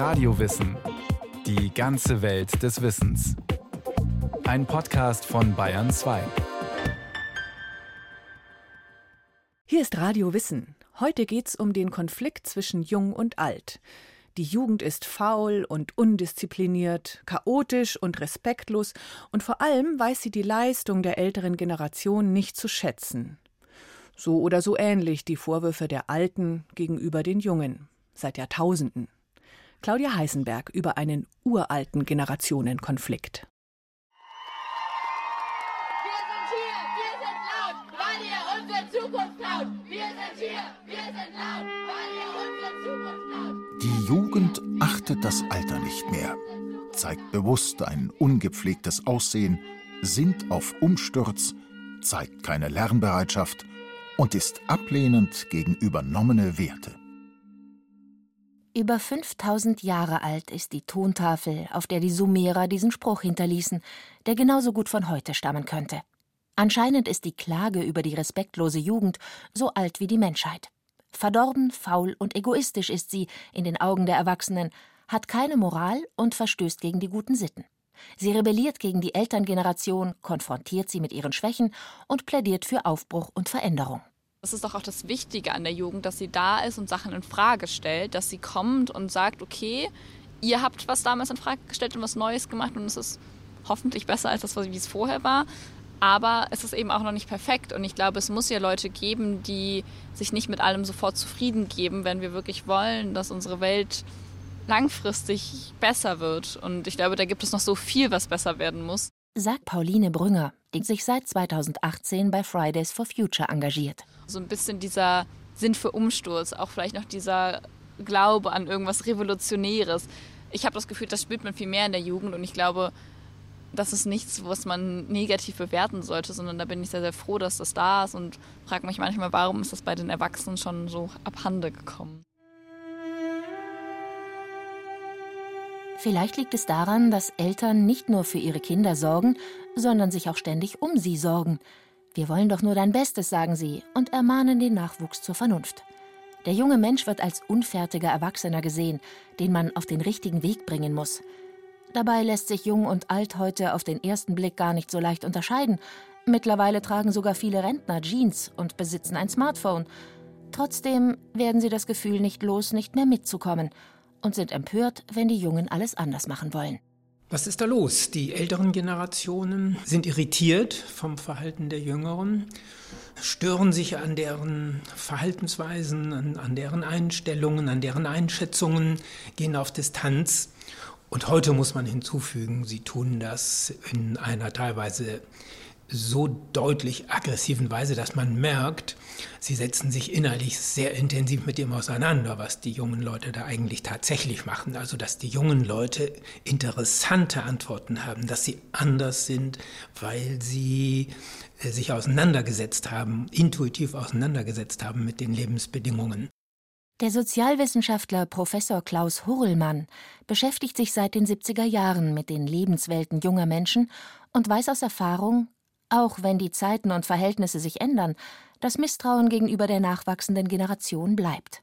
Radiowissen. Die ganze Welt des Wissens. Ein Podcast von Bayern 2. Hier ist Radio Wissen. Heute geht's um den Konflikt zwischen Jung und Alt. Die Jugend ist faul und undiszipliniert, chaotisch und respektlos, und vor allem weiß sie die Leistung der älteren Generation nicht zu schätzen. So oder so ähnlich die Vorwürfe der Alten gegenüber den Jungen seit Jahrtausenden. Claudia Heisenberg über einen uralten Generationenkonflikt. Die Jugend achtet das Alter nicht mehr, zeigt bewusst ein ungepflegtes Aussehen, sinnt auf Umsturz, zeigt keine Lernbereitschaft und ist ablehnend gegen übernommene Werte. Über 5000 Jahre alt ist die Tontafel, auf der die Sumerer diesen Spruch hinterließen, der genauso gut von heute stammen könnte. Anscheinend ist die Klage über die respektlose Jugend so alt wie die Menschheit. Verdorben, faul und egoistisch ist sie in den Augen der Erwachsenen, hat keine Moral und verstößt gegen die guten Sitten. Sie rebelliert gegen die Elterngeneration, konfrontiert sie mit ihren Schwächen und plädiert für Aufbruch und Veränderung. Das ist doch auch das Wichtige an der Jugend, dass sie da ist und Sachen in Frage stellt, dass sie kommt und sagt, okay, ihr habt was damals in Frage gestellt und was Neues gemacht und es ist hoffentlich besser als das, wie es vorher war. Aber es ist eben auch noch nicht perfekt und ich glaube, es muss ja Leute geben, die sich nicht mit allem sofort zufrieden geben, wenn wir wirklich wollen, dass unsere Welt langfristig besser wird. Und ich glaube, da gibt es noch so viel, was besser werden muss. Sagt Pauline Brünger, die sich seit 2018 bei Fridays for Future engagiert so ein bisschen dieser Sinn für Umsturz, auch vielleicht noch dieser Glaube an irgendwas Revolutionäres. Ich habe das Gefühl, das spürt man viel mehr in der Jugend und ich glaube, das ist nichts, was man negativ bewerten sollte, sondern da bin ich sehr, sehr froh, dass das da ist und frage mich manchmal, warum ist das bei den Erwachsenen schon so abhande gekommen. Vielleicht liegt es daran, dass Eltern nicht nur für ihre Kinder sorgen, sondern sich auch ständig um sie sorgen. Wir wollen doch nur dein Bestes, sagen sie, und ermahnen den Nachwuchs zur Vernunft. Der junge Mensch wird als unfertiger Erwachsener gesehen, den man auf den richtigen Weg bringen muss. Dabei lässt sich Jung und Alt heute auf den ersten Blick gar nicht so leicht unterscheiden. Mittlerweile tragen sogar viele Rentner Jeans und besitzen ein Smartphone. Trotzdem werden sie das Gefühl nicht los, nicht mehr mitzukommen und sind empört, wenn die Jungen alles anders machen wollen. Was ist da los? Die älteren Generationen sind irritiert vom Verhalten der Jüngeren, stören sich an deren Verhaltensweisen, an, an, deren Einstellungen, an deren Einschätzungen, gehen auf Distanz. Und heute muss man hinzufügen, sie tun das in einer teilweise so deutlich aggressiven Weise, dass man merkt, sie setzen sich innerlich sehr intensiv mit dem auseinander, was die jungen Leute da eigentlich tatsächlich machen. Also, dass die jungen Leute interessante Antworten haben, dass sie anders sind, weil sie äh, sich auseinandergesetzt haben, intuitiv auseinandergesetzt haben mit den Lebensbedingungen. Der Sozialwissenschaftler Professor Klaus Hurlmann beschäftigt sich seit den 70er Jahren mit den Lebenswelten junger Menschen und weiß aus Erfahrung, auch wenn die Zeiten und Verhältnisse sich ändern, das Misstrauen gegenüber der nachwachsenden Generation bleibt.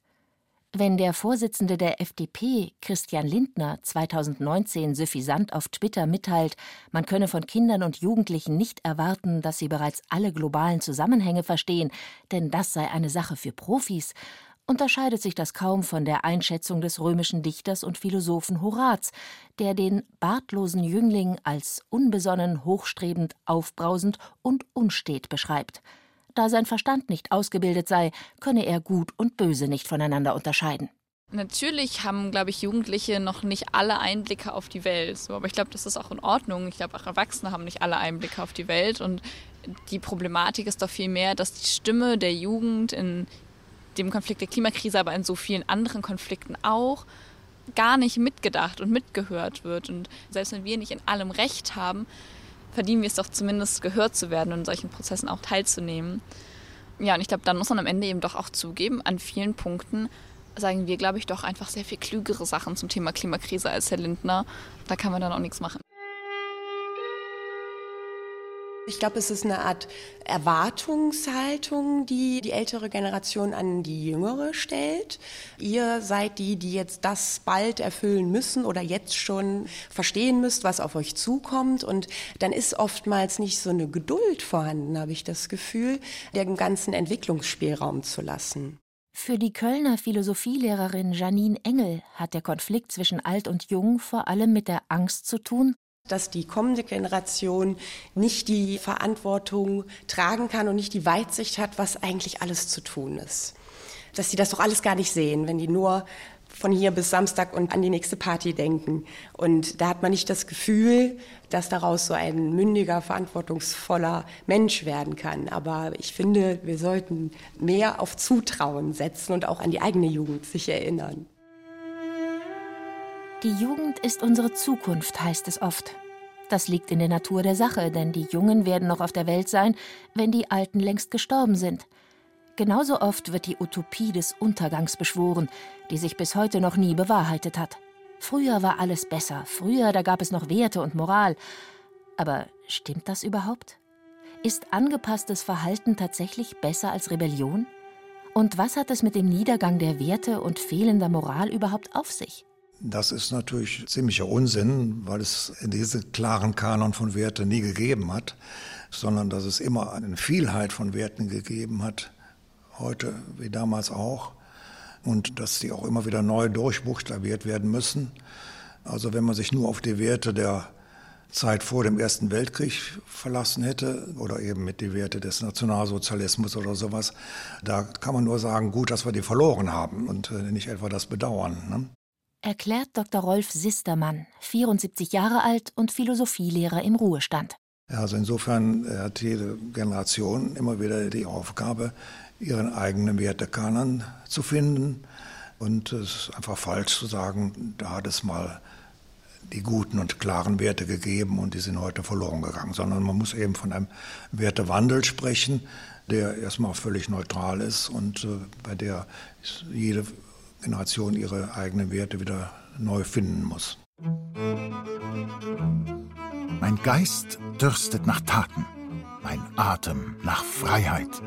Wenn der Vorsitzende der FDP, Christian Lindner, 2019 suffisant auf Twitter mitteilt, man könne von Kindern und Jugendlichen nicht erwarten, dass sie bereits alle globalen Zusammenhänge verstehen, denn das sei eine Sache für Profis, unterscheidet sich das kaum von der Einschätzung des römischen Dichters und Philosophen Horaz, der den bartlosen Jüngling als unbesonnen, hochstrebend, aufbrausend und unstet beschreibt. Da sein Verstand nicht ausgebildet sei, könne er Gut und Böse nicht voneinander unterscheiden. Natürlich haben, glaube ich, Jugendliche noch nicht alle Einblicke auf die Welt. So, aber ich glaube, das ist auch in Ordnung. Ich glaube, auch Erwachsene haben nicht alle Einblicke auf die Welt. Und die Problematik ist doch vielmehr, dass die Stimme der Jugend in dem Konflikt der Klimakrise, aber in so vielen anderen Konflikten auch, gar nicht mitgedacht und mitgehört wird. Und selbst wenn wir nicht in allem Recht haben, verdienen wir es doch zumindest gehört zu werden und in solchen Prozessen auch teilzunehmen. Ja, und ich glaube, dann muss man am Ende eben doch auch zugeben, an vielen Punkten sagen wir, glaube ich, doch einfach sehr viel klügere Sachen zum Thema Klimakrise als Herr Lindner. Da kann man dann auch nichts machen. Ich glaube, es ist eine Art Erwartungshaltung, die die ältere Generation an die jüngere stellt. Ihr seid die, die jetzt das bald erfüllen müssen oder jetzt schon verstehen müsst, was auf euch zukommt. Und dann ist oftmals nicht so eine Geduld vorhanden, habe ich das Gefühl, dem ganzen Entwicklungsspielraum zu lassen. Für die Kölner Philosophielehrerin Janine Engel hat der Konflikt zwischen alt und jung vor allem mit der Angst zu tun, dass die kommende Generation nicht die Verantwortung tragen kann und nicht die Weitsicht hat, was eigentlich alles zu tun ist. Dass sie das doch alles gar nicht sehen, wenn die nur von hier bis Samstag und an die nächste Party denken. Und da hat man nicht das Gefühl, dass daraus so ein mündiger, verantwortungsvoller Mensch werden kann. Aber ich finde, wir sollten mehr auf Zutrauen setzen und auch an die eigene Jugend sich erinnern. Die Jugend ist unsere Zukunft, heißt es oft. Das liegt in der Natur der Sache, denn die Jungen werden noch auf der Welt sein, wenn die Alten längst gestorben sind. Genauso oft wird die Utopie des Untergangs beschworen, die sich bis heute noch nie bewahrheitet hat. Früher war alles besser, früher da gab es noch Werte und Moral. Aber stimmt das überhaupt? Ist angepasstes Verhalten tatsächlich besser als Rebellion? Und was hat es mit dem Niedergang der Werte und fehlender Moral überhaupt auf sich? Das ist natürlich ziemlicher Unsinn, weil es diese klaren Kanon von Werten nie gegeben hat, sondern dass es immer eine Vielheit von Werten gegeben hat, heute wie damals auch, und dass die auch immer wieder neu durchbuchstabiert werden müssen. Also wenn man sich nur auf die Werte der Zeit vor dem Ersten Weltkrieg verlassen hätte oder eben mit die Werte des Nationalsozialismus oder sowas, da kann man nur sagen, gut, dass wir die verloren haben und nicht etwa das bedauern. Ne? Erklärt Dr. Rolf Sistermann, 74 Jahre alt und Philosophielehrer im Ruhestand. Also insofern hat jede Generation immer wieder die Aufgabe, ihren eigenen Wertekanon zu finden. Und es ist einfach falsch zu sagen, da hat es mal die guten und klaren Werte gegeben und die sind heute verloren gegangen, sondern man muss eben von einem Wertewandel sprechen, der erstmal völlig neutral ist und äh, bei der jede Generation ihre eigenen Werte wieder neu finden muss. Mein Geist dürstet nach Taten, mein Atem nach Freiheit.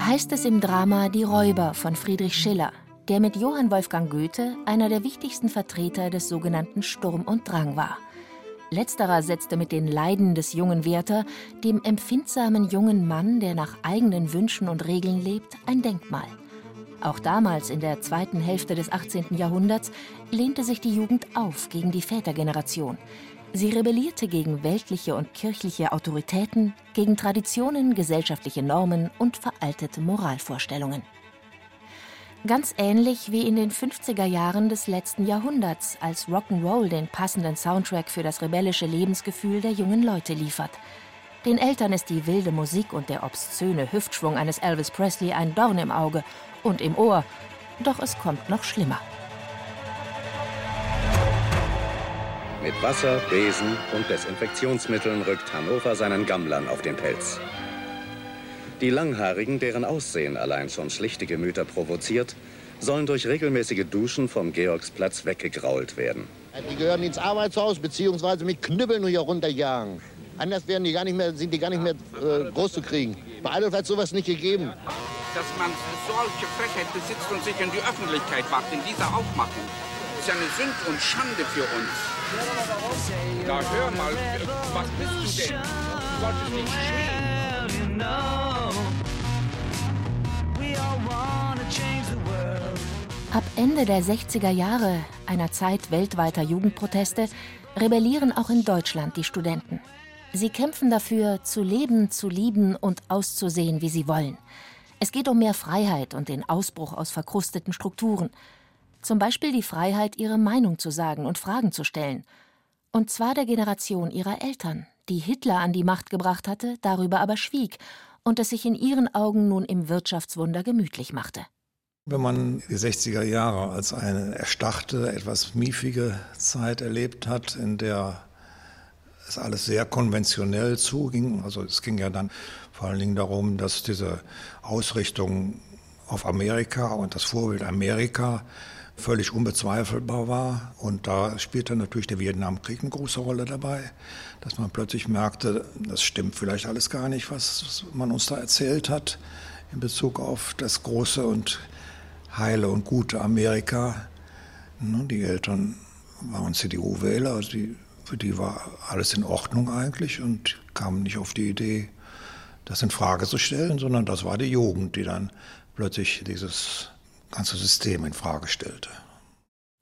Heißt es im Drama Die Räuber von Friedrich Schiller, der mit Johann Wolfgang Goethe einer der wichtigsten Vertreter des sogenannten Sturm und Drang war. Letzterer setzte mit den Leiden des jungen Werther dem empfindsamen jungen Mann, der nach eigenen Wünschen und Regeln lebt, ein Denkmal. Auch damals, in der zweiten Hälfte des 18. Jahrhunderts, lehnte sich die Jugend auf gegen die Vätergeneration. Sie rebellierte gegen weltliche und kirchliche Autoritäten, gegen Traditionen, gesellschaftliche Normen und veraltete Moralvorstellungen. Ganz ähnlich wie in den 50er Jahren des letzten Jahrhunderts, als Rock'n'Roll den passenden Soundtrack für das rebellische Lebensgefühl der jungen Leute liefert. Den Eltern ist die wilde Musik und der obszöne Hüftschwung eines Elvis Presley ein Dorn im Auge und im Ohr. Doch es kommt noch schlimmer. Mit Wasser, Besen und Desinfektionsmitteln rückt Hannover seinen Gammlern auf den Pelz. Die Langhaarigen, deren Aussehen allein schon schlichte Gemüter provoziert, sollen durch regelmäßige Duschen vom Georgsplatz weggegrault werden. Die gehören ins Arbeitshaus bzw. mit Knüppeln hier runterjagen. Anders werden die gar nicht mehr, sind die gar nicht mehr äh, groß zu kriegen. Bei Adolf hat sowas nicht gegeben. Dass man solche Frechheit besitzt und sich in die Öffentlichkeit wagt, in dieser Aufmachung, ist ja eine Sünd und Schande für uns. Na hör mal, was bist du denn? Du solltest nicht schreien. Ab Ende der 60er Jahre, einer Zeit weltweiter Jugendproteste, rebellieren auch in Deutschland die Studenten. Sie kämpfen dafür, zu leben, zu lieben und auszusehen, wie sie wollen. Es geht um mehr Freiheit und den Ausbruch aus verkrusteten Strukturen. Zum Beispiel die Freiheit, ihre Meinung zu sagen und Fragen zu stellen. Und zwar der Generation ihrer Eltern, die Hitler an die Macht gebracht hatte, darüber aber schwieg und es sich in ihren Augen nun im Wirtschaftswunder gemütlich machte. Wenn man die 60er Jahre als eine erstarrte, etwas miefige Zeit erlebt hat, in der es alles sehr konventionell zuging. Also es ging ja dann vor allen Dingen darum, dass diese Ausrichtung auf Amerika und das Vorbild Amerika völlig unbezweifelbar war. Und da spielte natürlich der Vietnamkrieg eine große Rolle dabei, dass man plötzlich merkte, das stimmt vielleicht alles gar nicht, was man uns da erzählt hat in Bezug auf das große und heile und gute Amerika. Die Eltern waren CDU-Wähler, also für die war alles in Ordnung eigentlich und kamen nicht auf die Idee, das in Frage zu stellen, sondern das war die Jugend, die dann plötzlich dieses ganze System in Frage stellte.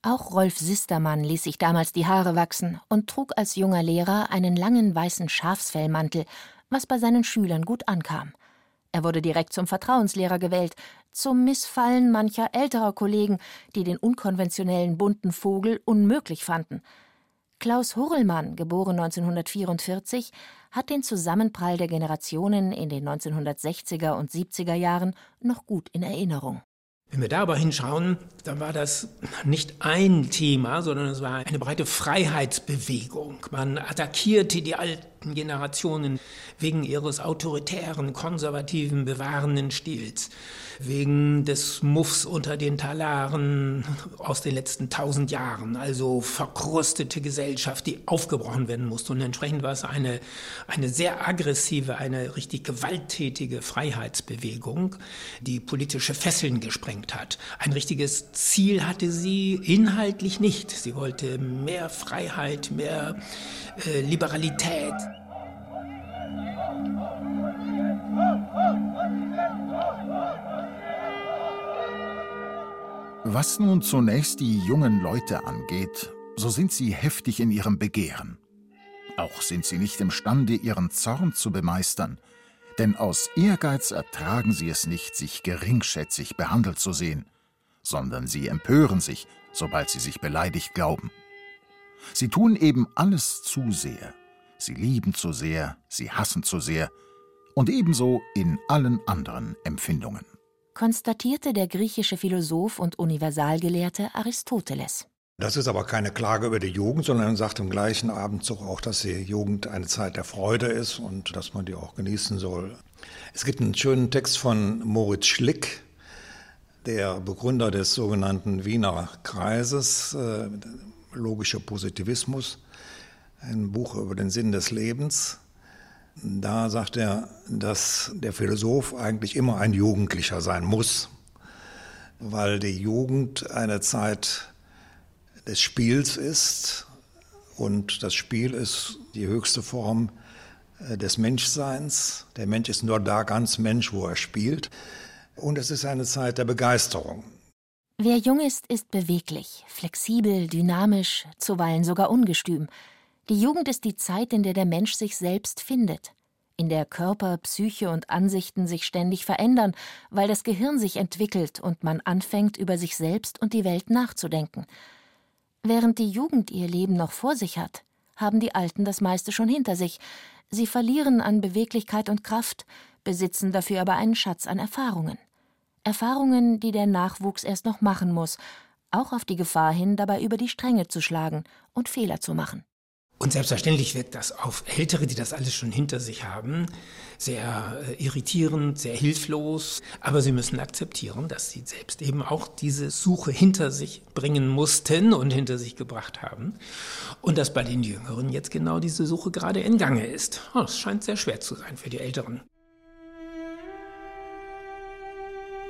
Auch Rolf Sistermann ließ sich damals die Haare wachsen und trug als junger Lehrer einen langen weißen Schafsfellmantel, was bei seinen Schülern gut ankam. Er wurde direkt zum Vertrauenslehrer gewählt, zum Missfallen mancher älterer Kollegen, die den unkonventionellen bunten Vogel unmöglich fanden. Klaus Hurrellmann, geboren 1944, hat den Zusammenprall der Generationen in den 1960er und 70er Jahren noch gut in Erinnerung. Wenn wir da aber hinschauen, dann war das nicht ein Thema, sondern es war eine breite Freiheitsbewegung. Man attackierte die alten Generationen wegen ihres autoritären, konservativen, bewahrenden Stils, wegen des Muffs unter den Talaren aus den letzten tausend Jahren, also verkrustete Gesellschaft, die aufgebrochen werden musste. Und entsprechend war es eine, eine sehr aggressive, eine richtig gewalttätige Freiheitsbewegung, die politische Fesseln gesprengt hat. Ein richtiges Ziel hatte sie inhaltlich nicht. Sie wollte mehr Freiheit, mehr äh, Liberalität. Was nun zunächst die jungen Leute angeht, so sind sie heftig in ihrem Begehren. Auch sind sie nicht imstande, ihren Zorn zu bemeistern, denn aus Ehrgeiz ertragen sie es nicht, sich geringschätzig behandelt zu sehen, sondern sie empören sich, sobald sie sich beleidigt glauben. Sie tun eben alles zu sehr, sie lieben zu sehr, sie hassen zu sehr, und ebenso in allen anderen Empfindungen konstatierte der griechische Philosoph und Universalgelehrte Aristoteles. Das ist aber keine Klage über die Jugend, sondern er sagt im gleichen Abendzug auch, dass die Jugend eine Zeit der Freude ist und dass man die auch genießen soll. Es gibt einen schönen Text von Moritz Schlick, der Begründer des sogenannten Wiener Kreises, äh, logischer Positivismus, ein Buch über den Sinn des Lebens. Da sagt er, dass der Philosoph eigentlich immer ein Jugendlicher sein muss, weil die Jugend eine Zeit des Spiels ist und das Spiel ist die höchste Form äh, des Menschseins. Der Mensch ist nur da ganz Mensch, wo er spielt. Und es ist eine Zeit der Begeisterung. Wer jung ist, ist beweglich, flexibel, dynamisch, zuweilen sogar ungestüm. Die Jugend ist die Zeit, in der der Mensch sich selbst findet, in der Körper, Psyche und Ansichten sich ständig verändern, weil das Gehirn sich entwickelt und man anfängt, über sich selbst und die Welt nachzudenken. Während die Jugend ihr Leben noch vor sich hat, haben die Alten das meiste schon hinter sich. Sie verlieren an Beweglichkeit und Kraft, besitzen dafür aber einen Schatz an Erfahrungen. Erfahrungen, die der Nachwuchs erst noch machen muss, auch auf die Gefahr hin, dabei über die Stränge zu schlagen und Fehler zu machen. Und selbstverständlich wirkt das auf Ältere, die das alles schon hinter sich haben, sehr äh, irritierend, sehr hilflos. Aber sie müssen akzeptieren, dass sie selbst eben auch diese Suche hinter sich bringen mussten und hinter sich gebracht haben. Und dass bei den Jüngeren jetzt genau diese Suche gerade in Gange ist. Oh, das scheint sehr schwer zu sein für die Älteren.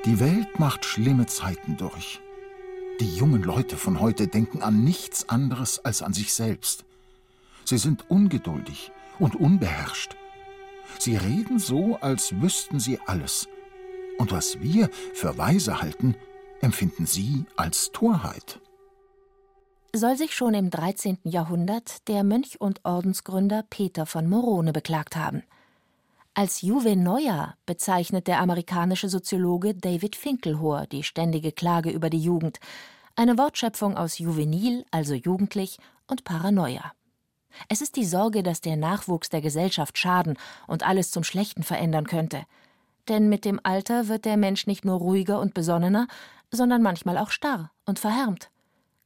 Die Welt macht schlimme Zeiten durch. Die jungen Leute von heute denken an nichts anderes als an sich selbst. Sie sind ungeduldig und unbeherrscht. Sie reden so, als wüssten sie alles. Und was wir für weise halten, empfinden sie als Torheit. Soll sich schon im 13. Jahrhundert der Mönch und Ordensgründer Peter von Morone beklagt haben. Als Juvenoia bezeichnet der amerikanische Soziologe David Finkelhor die ständige Klage über die Jugend, eine Wortschöpfung aus juvenil, also jugendlich, und Paranoia. Es ist die Sorge, dass der Nachwuchs der Gesellschaft schaden und alles zum Schlechten verändern könnte. Denn mit dem Alter wird der Mensch nicht nur ruhiger und besonnener, sondern manchmal auch starr und verhärmt.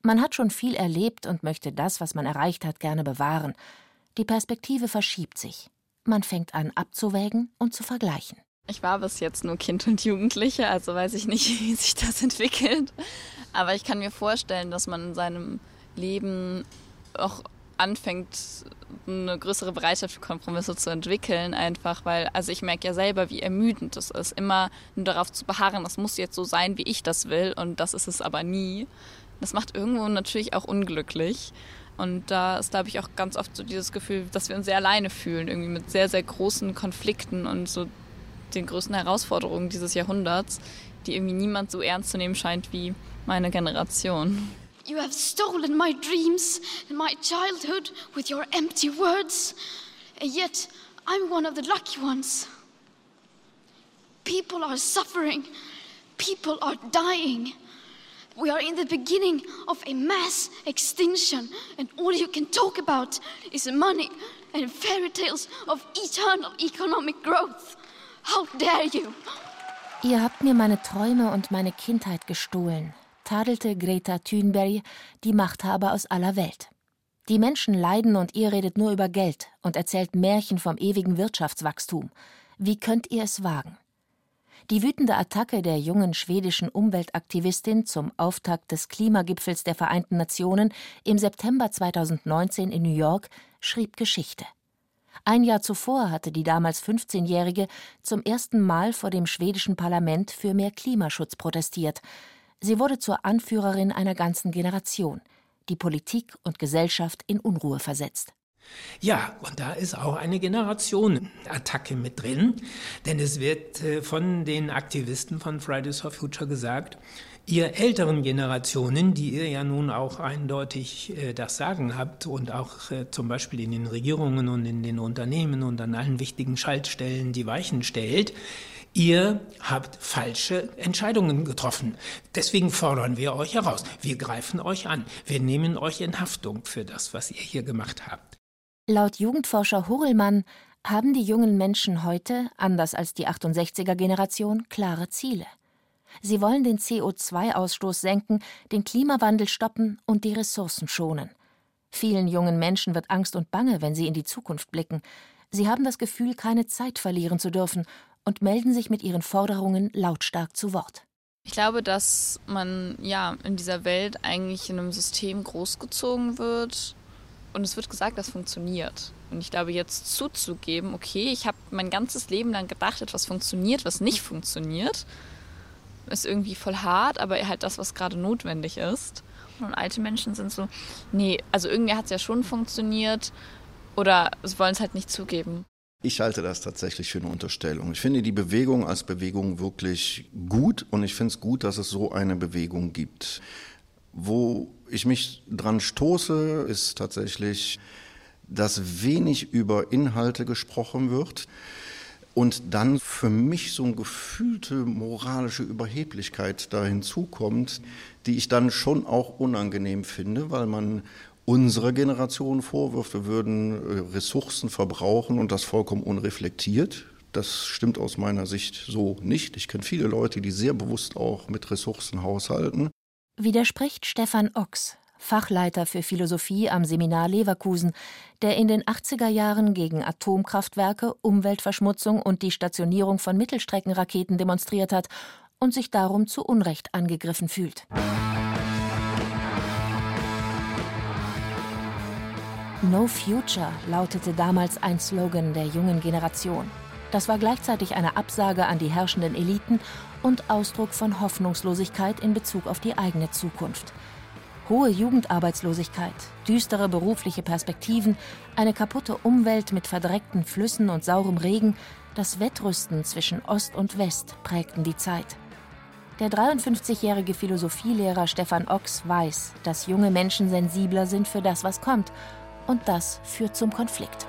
Man hat schon viel erlebt und möchte das, was man erreicht hat, gerne bewahren. Die Perspektive verschiebt sich. Man fängt an abzuwägen und zu vergleichen. Ich war bis jetzt nur Kind und Jugendliche, also weiß ich nicht, wie sich das entwickelt. Aber ich kann mir vorstellen, dass man in seinem Leben auch anfängt, eine größere Bereitschaft für Kompromisse zu entwickeln, einfach weil, also ich merke ja selber, wie ermüdend es ist, immer nur darauf zu beharren, das muss jetzt so sein, wie ich das will und das ist es aber nie. Das macht irgendwo natürlich auch unglücklich. Und da ist, glaube ich, auch ganz oft so dieses Gefühl, dass wir uns sehr alleine fühlen, irgendwie mit sehr, sehr großen Konflikten und so den größten Herausforderungen dieses Jahrhunderts, die irgendwie niemand so ernst zu nehmen scheint wie meine Generation. You have stolen my dreams and my childhood with your empty words, and yet I'm one of the lucky ones. People are suffering, people are dying. We are in the beginning of a mass extinction, and all you can talk about is money and fairy tales of eternal economic growth. How dare you! Ihr habt mir meine Träume und meine Kindheit gestohlen, tadelte Greta Thunberg die Machthaber aus aller Welt. Die Menschen leiden und ihr redet nur über Geld und erzählt Märchen vom ewigen Wirtschaftswachstum. Wie könnt ihr es wagen? Die wütende Attacke der jungen schwedischen Umweltaktivistin zum Auftakt des Klimagipfels der Vereinten Nationen im September 2019 in New York schrieb Geschichte. Ein Jahr zuvor hatte die damals 15-Jährige zum ersten Mal vor dem schwedischen Parlament für mehr Klimaschutz protestiert. Sie wurde zur Anführerin einer ganzen Generation, die Politik und Gesellschaft in Unruhe versetzt. Ja, und da ist auch eine Generationenattacke mit drin, denn es wird äh, von den Aktivisten von Fridays for Future gesagt, ihr älteren Generationen, die ihr ja nun auch eindeutig äh, das Sagen habt und auch äh, zum Beispiel in den Regierungen und in den Unternehmen und an allen wichtigen Schaltstellen die Weichen stellt, Ihr habt falsche Entscheidungen getroffen. Deswegen fordern wir euch heraus. Wir greifen euch an. Wir nehmen euch in Haftung für das, was ihr hier gemacht habt. Laut Jugendforscher Hurelmann haben die jungen Menschen heute, anders als die 68er Generation, klare Ziele. Sie wollen den CO2-Ausstoß senken, den Klimawandel stoppen und die Ressourcen schonen. Vielen jungen Menschen wird Angst und Bange, wenn sie in die Zukunft blicken. Sie haben das Gefühl, keine Zeit verlieren zu dürfen und melden sich mit ihren Forderungen lautstark zu Wort. Ich glaube, dass man ja in dieser Welt eigentlich in einem System großgezogen wird und es wird gesagt, das funktioniert. Und ich glaube, jetzt zuzugeben, okay, ich habe mein ganzes Leben lang gedacht, etwas funktioniert, was nicht funktioniert, ist irgendwie voll hart, aber halt das, was gerade notwendig ist. Und alte Menschen sind so, nee, also irgendwie hat es ja schon funktioniert oder sie wollen es halt nicht zugeben. Ich halte das tatsächlich für eine Unterstellung. Ich finde die Bewegung als Bewegung wirklich gut und ich finde es gut, dass es so eine Bewegung gibt. Wo ich mich dran stoße, ist tatsächlich, dass wenig über Inhalte gesprochen wird und dann für mich so eine gefühlte moralische Überheblichkeit da hinzukommt, die ich dann schon auch unangenehm finde, weil man unserer Generation vorwirft, wir würden äh, Ressourcen verbrauchen und das vollkommen unreflektiert. Das stimmt aus meiner Sicht so nicht. Ich kenne viele Leute, die sehr bewusst auch mit Ressourcen haushalten. Widerspricht Stefan Ochs, Fachleiter für Philosophie am Seminar Leverkusen, der in den 80er Jahren gegen Atomkraftwerke, Umweltverschmutzung und die Stationierung von Mittelstreckenraketen demonstriert hat und sich darum zu Unrecht angegriffen fühlt. No Future lautete damals ein Slogan der jungen Generation. Das war gleichzeitig eine Absage an die herrschenden Eliten und Ausdruck von Hoffnungslosigkeit in Bezug auf die eigene Zukunft. Hohe Jugendarbeitslosigkeit, düstere berufliche Perspektiven, eine kaputte Umwelt mit verdreckten Flüssen und saurem Regen, das Wettrüsten zwischen Ost und West prägten die Zeit. Der 53-jährige Philosophielehrer Stefan Ochs weiß, dass junge Menschen sensibler sind für das, was kommt und das führt zum Konflikt.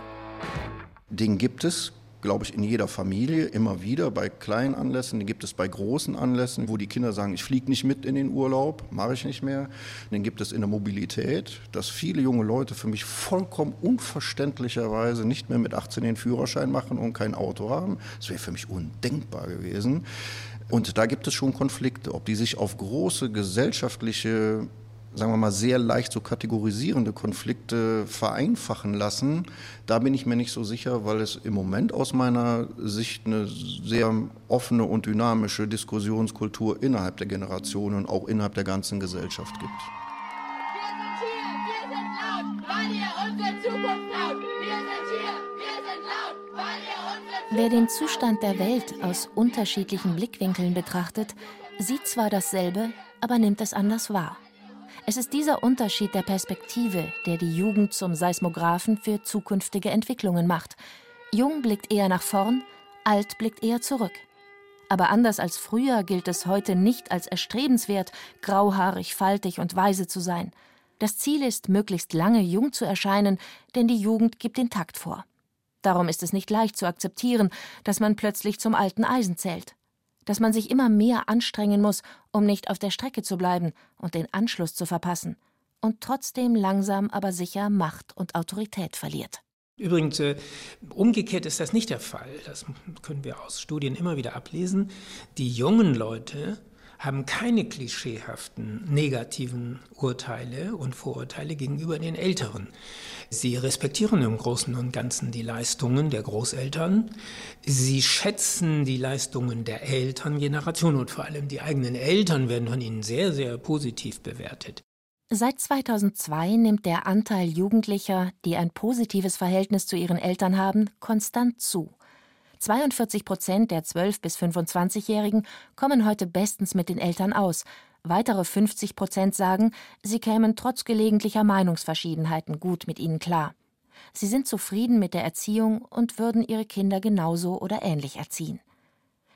Den gibt es, glaube ich, in jeder Familie immer wieder bei kleinen Anlässen. Den gibt es bei großen Anlässen, wo die Kinder sagen, ich fliege nicht mit in den Urlaub, mache ich nicht mehr. Den gibt es in der Mobilität, dass viele junge Leute für mich vollkommen unverständlicherweise nicht mehr mit 18 den Führerschein machen und kein Auto haben. Das wäre für mich undenkbar gewesen. Und da gibt es schon Konflikte, ob die sich auf große gesellschaftliche sagen wir mal, sehr leicht so kategorisierende Konflikte vereinfachen lassen. Da bin ich mir nicht so sicher, weil es im Moment aus meiner Sicht eine sehr offene und dynamische Diskussionskultur innerhalb der Generationen und auch innerhalb der ganzen Gesellschaft gibt. Wer den Zustand der Welt aus unterschiedlichen Blickwinkeln betrachtet, sieht zwar dasselbe, aber nimmt es anders wahr. Es ist dieser Unterschied der Perspektive, der die Jugend zum Seismographen für zukünftige Entwicklungen macht. Jung blickt eher nach vorn, alt blickt eher zurück. Aber anders als früher gilt es heute nicht als erstrebenswert, grauhaarig, faltig und weise zu sein. Das Ziel ist, möglichst lange jung zu erscheinen, denn die Jugend gibt den Takt vor. Darum ist es nicht leicht zu akzeptieren, dass man plötzlich zum alten Eisen zählt dass man sich immer mehr anstrengen muss, um nicht auf der Strecke zu bleiben und den Anschluss zu verpassen, und trotzdem langsam aber sicher Macht und Autorität verliert. Übrigens, äh, umgekehrt ist das nicht der Fall. Das können wir aus Studien immer wieder ablesen. Die jungen Leute haben keine klischeehaften negativen Urteile und Vorurteile gegenüber den Älteren. Sie respektieren im Großen und Ganzen die Leistungen der Großeltern. Sie schätzen die Leistungen der Elterngeneration und vor allem die eigenen Eltern werden von ihnen sehr, sehr positiv bewertet. Seit 2002 nimmt der Anteil Jugendlicher, die ein positives Verhältnis zu ihren Eltern haben, konstant zu. 42 Prozent der 12- bis 25-Jährigen kommen heute bestens mit den Eltern aus. Weitere 50 Prozent sagen, sie kämen trotz gelegentlicher Meinungsverschiedenheiten gut mit ihnen klar. Sie sind zufrieden mit der Erziehung und würden ihre Kinder genauso oder ähnlich erziehen.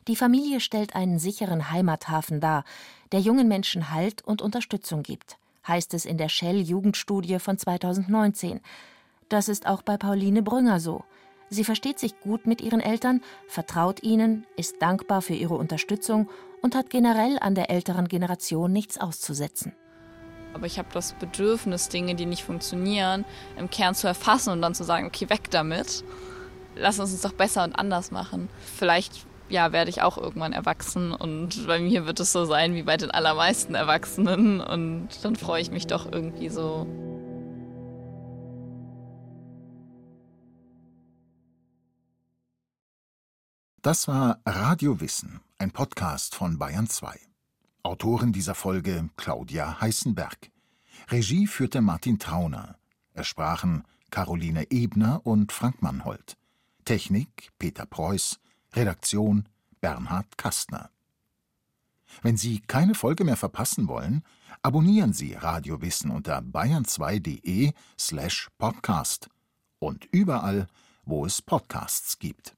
Die Familie stellt einen sicheren Heimathafen dar, der jungen Menschen Halt und Unterstützung gibt, heißt es in der Shell Jugendstudie von 2019. Das ist auch bei Pauline Brünger so. Sie versteht sich gut mit ihren Eltern, vertraut ihnen, ist dankbar für ihre Unterstützung und hat generell an der älteren Generation nichts auszusetzen. Aber ich habe das Bedürfnis, Dinge, die nicht funktionieren, im Kern zu erfassen und dann zu sagen, okay, weg damit. Lass uns es doch besser und anders machen. Vielleicht ja, werde ich auch irgendwann erwachsen und bei mir wird es so sein wie bei den allermeisten Erwachsenen und dann freue ich mich doch irgendwie so. Das war Radio Wissen, ein Podcast von Bayern 2. Autorin dieser Folge Claudia Heißenberg. Regie führte Martin Trauner. Es sprachen Caroline Ebner und Frank Mannhold. Technik Peter Preuß. Redaktion Bernhard Kastner. Wenn Sie keine Folge mehr verpassen wollen, abonnieren Sie Radio Wissen unter bayern2.de slash podcast und überall, wo es Podcasts gibt.